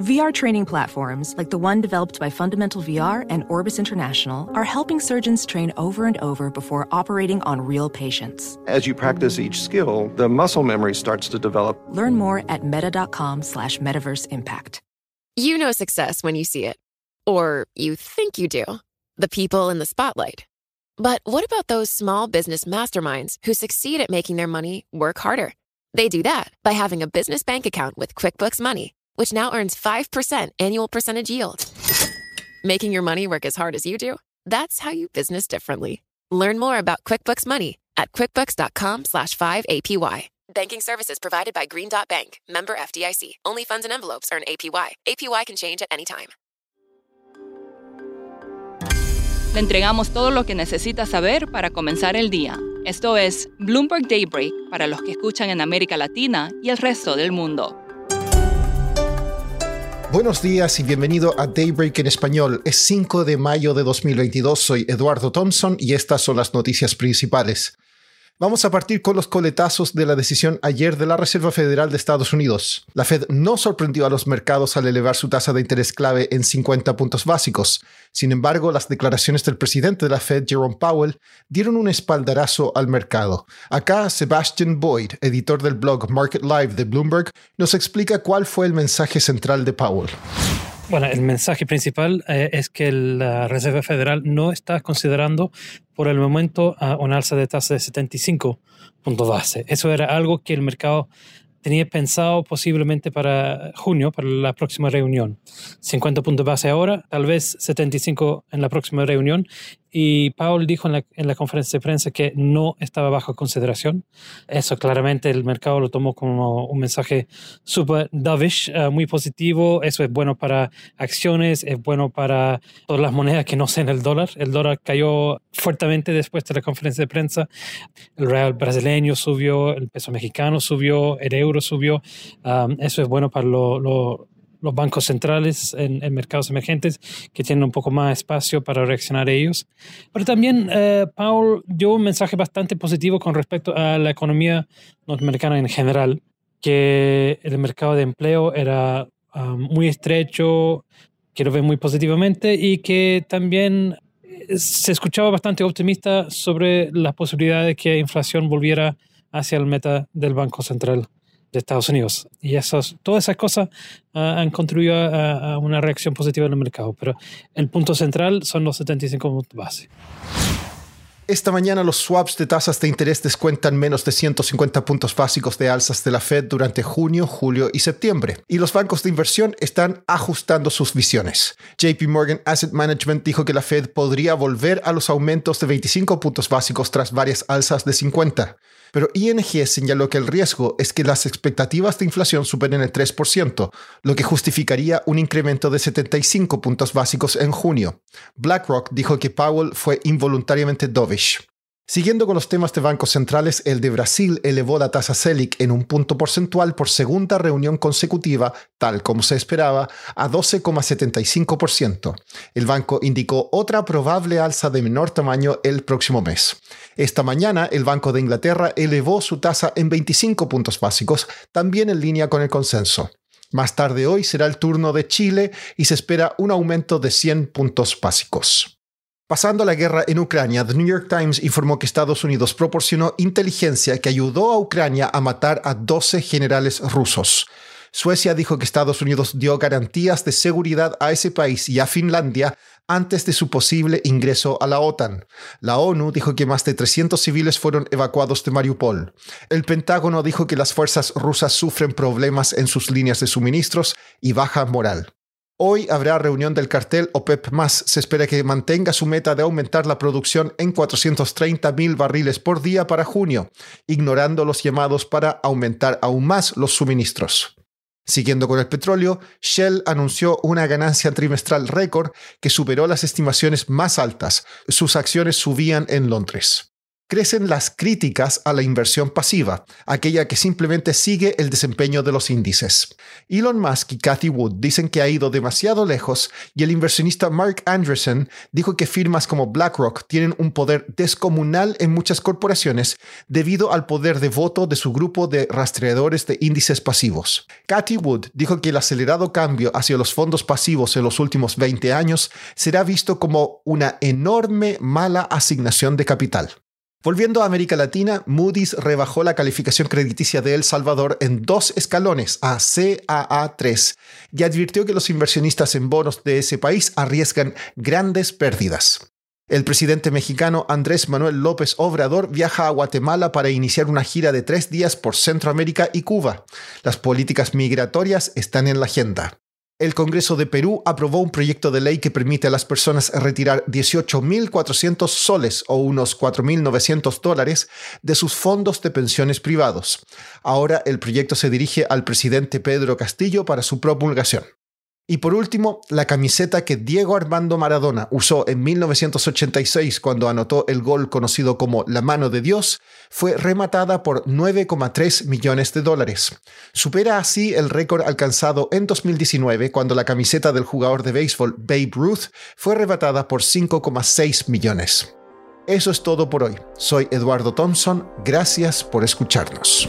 VR training platforms, like the one developed by Fundamental VR and Orbis International, are helping surgeons train over and over before operating on real patients. As you practice each skill, the muscle memory starts to develop. Learn more at meta.com slash metaverse impact. You know success when you see it. Or you think you do. The people in the spotlight. But what about those small business masterminds who succeed at making their money work harder? They do that by having a business bank account with QuickBooks Money which now earns 5% annual percentage yield. Making your money work as hard as you do? That's how you business differently. Learn more about QuickBooks Money at quickbooks.com slash 5APY. Banking services provided by Green Dot Bank, member FDIC. Only funds and envelopes earn APY. APY can change at any time. Le entregamos todo lo que necesita saber para comenzar el día. Esto es Bloomberg Daybreak para los que escuchan en América Latina y el resto del mundo. Buenos días y bienvenido a Daybreak en español. Es 5 de mayo de 2022, soy Eduardo Thompson y estas son las noticias principales. Vamos a partir con los coletazos de la decisión ayer de la Reserva Federal de Estados Unidos. La Fed no sorprendió a los mercados al elevar su tasa de interés clave en 50 puntos básicos. Sin embargo, las declaraciones del presidente de la Fed, Jerome Powell, dieron un espaldarazo al mercado. Acá, Sebastian Boyd, editor del blog Market Live de Bloomberg, nos explica cuál fue el mensaje central de Powell. Bueno, el mensaje principal eh, es que la Reserva Federal no está considerando por el momento a un alza de tasa de 75 puntos base. Eso era algo que el mercado tenía pensado posiblemente para junio, para la próxima reunión. 50 puntos base ahora, tal vez 75 en la próxima reunión. Y Paul dijo en la, conferencia de prensa que no estaba bajo consideración. Eso claramente el mercado lo tomó como un mensaje super dovish, eh, muy positivo. Eso es bueno para acciones, es bueno para todas las monedas que no sean el dólar. El dólar cayó fuertemente después de la conferencia de prensa. El real brasileño subió, el peso mexicano subió, el euro subió. Um, eso es bueno para los bancos centrales en, mercados emergentes que tienen un poco más espacio para reaccionar a ellos. Pero también eh, Paul dio un mensaje bastante positivo con respecto a la economía norteamericana en general, que el mercado de empleo era um, muy estrecho, que lo ve muy positivamente y que también se escuchaba bastante optimista sobre la posibilidad de que la inflación volviera hacia el meta del Banco Central de Estados Unidos. Y esas, todas esas cosas ah, han contribuido a, a, una reacción positiva en el mercado. Pero el punto central son los 75 puntos base. Esta mañana los swaps de tasas de interés descuentan menos de 150 puntos básicos de alzas de la Fed durante junio, julio y septiembre, y los bancos de inversión están ajustando sus visiones. JP Morgan Asset Management dijo que la Fed podría volver a los aumentos de 25 puntos básicos tras varias alzas de 50 pero ING señaló que el riesgo es que las expectativas de inflación superen el 3%, lo que justificaría un incremento de 75 puntos básicos en junio. BlackRock dijo que Powell fue involuntariamente Siguiendo con los temas de bancos centrales, el de Brasil elevó la tasa Selic en un punto porcentual por segunda reunión consecutiva, tal como se esperaba, a 12,75%. El banco indicó otra probable alza de menor tamaño el próximo mes. Esta mañana, el Banco de Inglaterra elevó su tasa en 25 puntos básicos, también en línea con el consenso. Más tarde hoy será el turno de Chile y se espera un aumento de 100 puntos básicos. Pasando la guerra en Ucrania, The New York Times informó que Estados Unidos proporcionó inteligencia que ayudó a Ucrania a matar a 12 generales rusos. Suecia dijo que Estados Unidos dio garantías de seguridad a ese país y a Finlandia antes de su posible ingreso a la OTAN. La ONU dijo que más de 300 civiles fueron evacuados de Mariupol. El Pentágono dijo que las fuerzas rusas sufren problemas en sus líneas de suministros y baja moral. Hoy habrá reunión del cartel OPEP+. Se espera que mantenga su meta de aumentar la producción en 430 mil barriles por día para junio, ignorando los llamados para aumentar aún más los suministros. Siguiendo con el petróleo, Shell anunció una ganancia trimestral récord que superó las estimaciones más altas. Sus acciones subían en Londres crecen las críticas a la inversión pasiva, aquella que simplemente sigue el desempeño de los índices. Elon Musk y Cathy Wood dicen que ha ido demasiado lejos y el inversionista Mark Anderson dijo que firmas como BlackRock tienen un poder descomunal en muchas corporaciones debido al poder de voto de su grupo de rastreadores de índices pasivos. Cathy Wood dijo que el acelerado cambio hacia los fondos pasivos en los últimos 20 años será visto como una enorme mala asignación de capital. Volviendo a América Latina, Moody's rebajó la calificación crediticia de El Salvador en dos escalones a CAA3 y advirtió que los inversionistas en bonos de ese país arriesgan grandes pérdidas. El presidente mexicano Andrés Manuel López Obrador viaja a Guatemala para iniciar una gira de tres días por Centroamérica y Cuba. Las políticas migratorias están en la agenda. El Congreso de Perú aprobó un proyecto de ley que permite a las personas retirar 18.400 soles o unos 4.900 dólares de sus fondos de pensiones privados. Ahora el proyecto se dirige al presidente Pedro Castillo para su promulgación. Y por último, la camiseta que Diego Armando Maradona usó en 1986 cuando anotó el gol conocido como La mano de Dios fue rematada por 9,3 millones de dólares. Supera así el récord alcanzado en 2019 cuando la camiseta del jugador de béisbol Babe Ruth fue rematada por 5,6 millones. Eso es todo por hoy. Soy Eduardo Thompson. Gracias por escucharnos.